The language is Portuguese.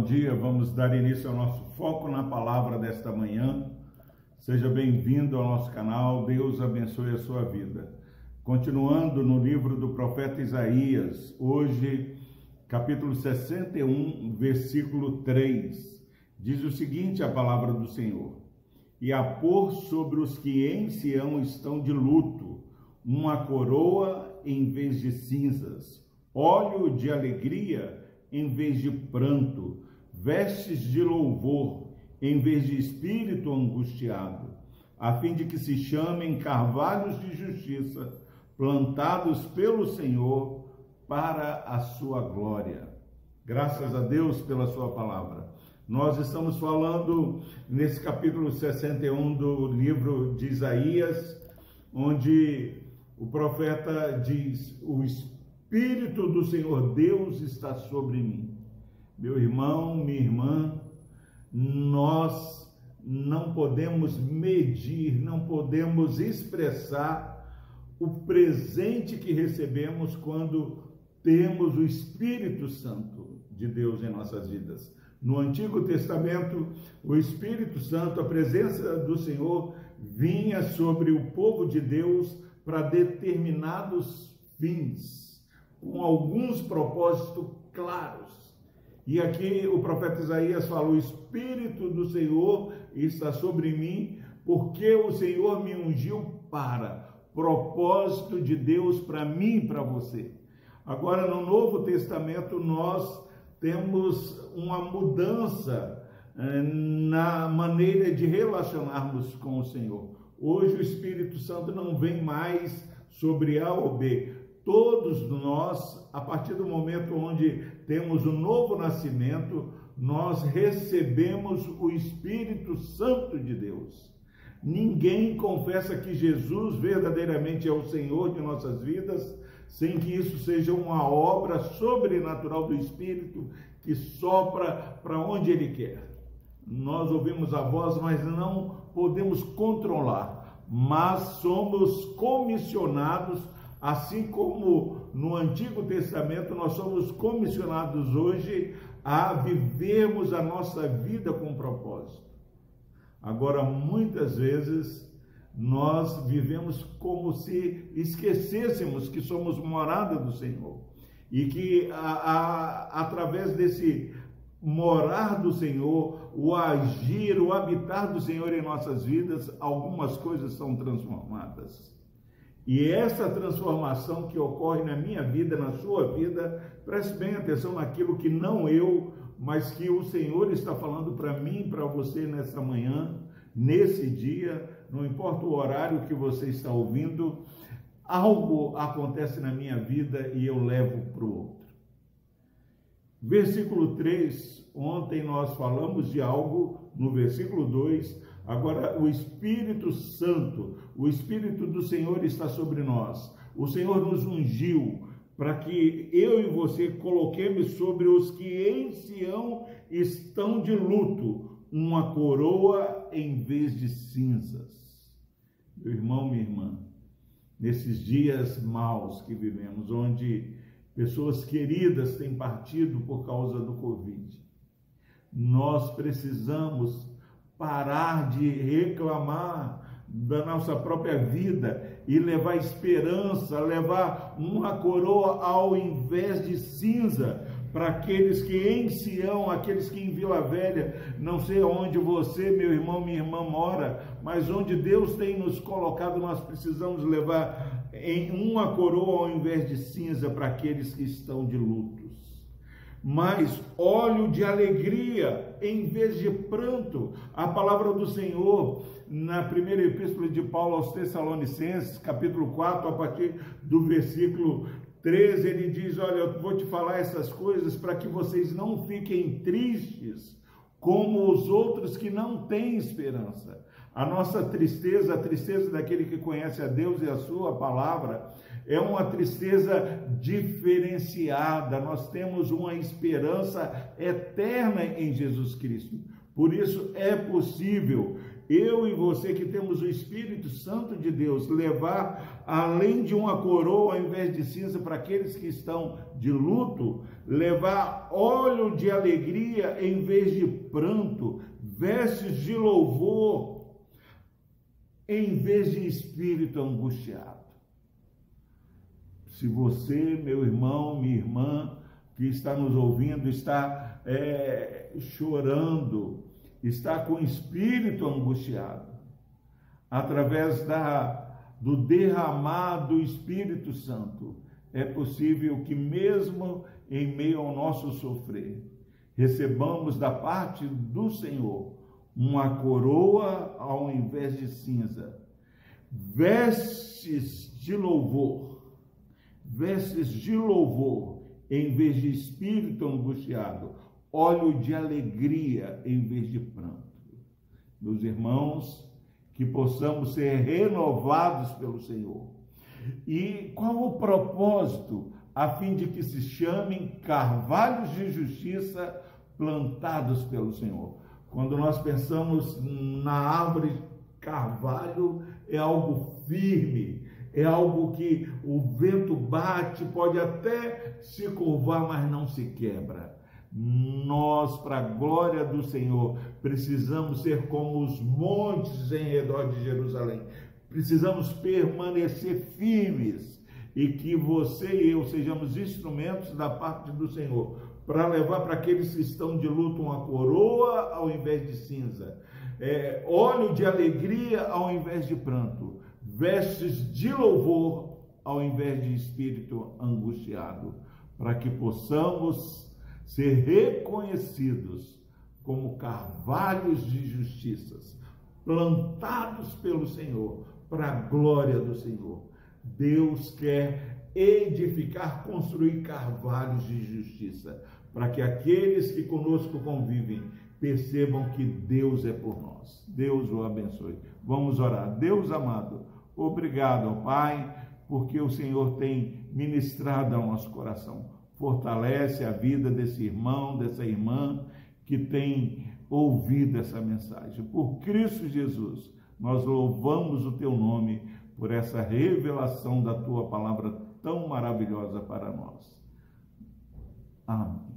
bom dia. Vamos dar início ao nosso foco na palavra desta manhã. Seja bem-vindo ao nosso canal. Deus abençoe a sua vida. Continuando no livro do profeta Isaías, hoje, capítulo 61, versículo 3, diz o seguinte: a palavra do Senhor: E a pôr sobre os que em Sião estão de luto, uma coroa em vez de cinzas, óleo de alegria em vez de pranto, vestes de louvor em vez de espírito angustiado, a fim de que se chamem carvalhos de justiça, plantados pelo Senhor para a sua glória. Graças a Deus pela sua palavra. Nós estamos falando nesse capítulo 61 do livro de Isaías, onde o profeta diz: O Espírito do Senhor Deus está sobre mim. Meu irmão, minha irmã, nós não podemos medir, não podemos expressar o presente que recebemos quando temos o Espírito Santo de Deus em nossas vidas. No Antigo Testamento, o Espírito Santo, a presença do Senhor, vinha sobre o povo de Deus para determinados fins com alguns propósitos claros. E aqui o profeta Isaías falou: O Espírito do Senhor está sobre mim, porque o Senhor me ungiu para propósito de Deus para mim e para você. Agora, no Novo Testamento, nós temos uma mudança eh, na maneira de relacionarmos com o Senhor. Hoje o Espírito Santo não vem mais sobre A ou B, todos nós, a partir do momento onde temos o novo nascimento, nós recebemos o Espírito Santo de Deus. Ninguém confessa que Jesus verdadeiramente é o Senhor de nossas vidas sem que isso seja uma obra sobrenatural do Espírito que sopra para onde Ele quer. Nós ouvimos a voz, mas não podemos controlar, mas somos comissionados Assim como no Antigo Testamento nós somos comissionados hoje a vivermos a nossa vida com propósito. Agora, muitas vezes, nós vivemos como se esquecêssemos que somos morada do Senhor e que a, a, através desse morar do Senhor, o agir, o habitar do Senhor em nossas vidas, algumas coisas são transformadas. E essa transformação que ocorre na minha vida, na sua vida, preste bem atenção naquilo que não eu, mas que o Senhor está falando para mim para você nessa manhã, nesse dia, não importa o horário que você está ouvindo, algo acontece na minha vida e eu levo para o outro. Versículo 3, ontem nós falamos de algo, no versículo 2, Agora, o Espírito Santo, o Espírito do Senhor está sobre nós. O Senhor nos ungiu para que eu e você coloquemos sobre os que em Sião estão de luto uma coroa em vez de cinzas. Meu irmão, minha irmã, nesses dias maus que vivemos, onde pessoas queridas têm partido por causa do Covid, nós precisamos parar de reclamar da nossa própria vida e levar esperança, levar uma coroa ao invés de cinza para aqueles que em Sião, aqueles que em Vila Velha, não sei onde você, meu irmão, minha irmã mora, mas onde Deus tem nos colocado, nós precisamos levar em uma coroa ao invés de cinza para aqueles que estão de lutos mas óleo de alegria em vez de pranto. A palavra do Senhor, na primeira epístola de Paulo aos Tessalonicenses, capítulo 4, a partir do versículo 13, ele diz: Olha, eu vou te falar essas coisas para que vocês não fiquem tristes como os outros que não têm esperança. A nossa tristeza, a tristeza daquele que conhece a Deus e a sua palavra, é uma tristeza diferenciada. Nós temos uma esperança eterna em Jesus Cristo. Por isso é possível eu e você que temos o Espírito Santo de Deus, levar além de uma coroa ao invés de cinza para aqueles que estão de luto, levar óleo de alegria em vez de pranto, vestes de louvor em vez de espírito angustiado. Se você, meu irmão, minha irmã, que está nos ouvindo, está é, chorando, está com o espírito angustiado, através da, do derramado Espírito Santo, é possível que, mesmo em meio ao nosso sofrer, recebamos da parte do Senhor uma coroa ao invés de cinza, vestes de louvor, vestes de louvor em vez de espírito angustiado, óleo de alegria em vez de pranto. Meus irmãos, que possamos ser renovados pelo Senhor. E qual o propósito? A fim de que se chamem carvalhos de justiça plantados pelo Senhor. Quando nós pensamos na árvore carvalho, é algo firme, é algo que o vento bate, pode até se curvar, mas não se quebra. Nós, para a glória do Senhor, precisamos ser como os montes em redor de Jerusalém. Precisamos permanecer firmes e que você e eu sejamos instrumentos da parte do Senhor para levar para aqueles que estão de luto uma coroa ao invés de cinza, é, óleo de alegria ao invés de pranto, vestes de louvor ao invés de espírito angustiado, para que possamos ser reconhecidos como carvalhos de justiças, plantados pelo Senhor, para a glória do Senhor. Deus quer edificar, construir carvalhos de justiça, para que aqueles que conosco convivem percebam que Deus é por nós. Deus o abençoe. Vamos orar. Deus amado, obrigado, Pai, porque o Senhor tem ministrado ao nosso coração fortalece a vida desse irmão, dessa irmã que tem ouvido essa mensagem. Por Cristo Jesus, nós louvamos o teu nome por essa revelação da tua palavra tão maravilhosa para nós. Amém.